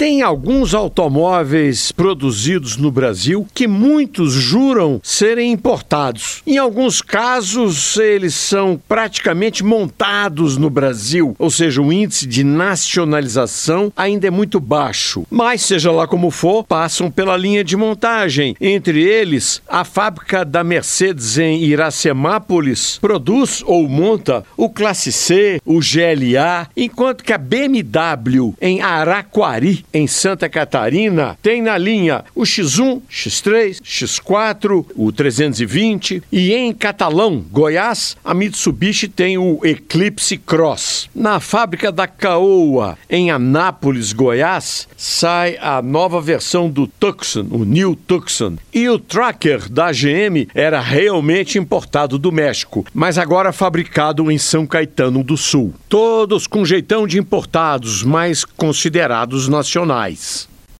Tem alguns automóveis produzidos no Brasil que muitos juram serem importados. Em alguns casos, eles são praticamente montados no Brasil, ou seja, o índice de nacionalização ainda é muito baixo. Mas, seja lá como for, passam pela linha de montagem. Entre eles, a fábrica da Mercedes em Iracemápolis produz ou monta o Classe C, o GLA, enquanto que a BMW em Araquari, em Santa Catarina, tem na linha o X1, X3, X4, o 320 e em Catalão, Goiás, a Mitsubishi tem o Eclipse Cross. Na fábrica da Caoa, em Anápolis, Goiás, sai a nova versão do Tucson, o New Tucson. E o Tracker da GM era realmente importado do México, mas agora fabricado em São Caetano do Sul. Todos com jeitão de importados, mas considerados nacionais profissionais.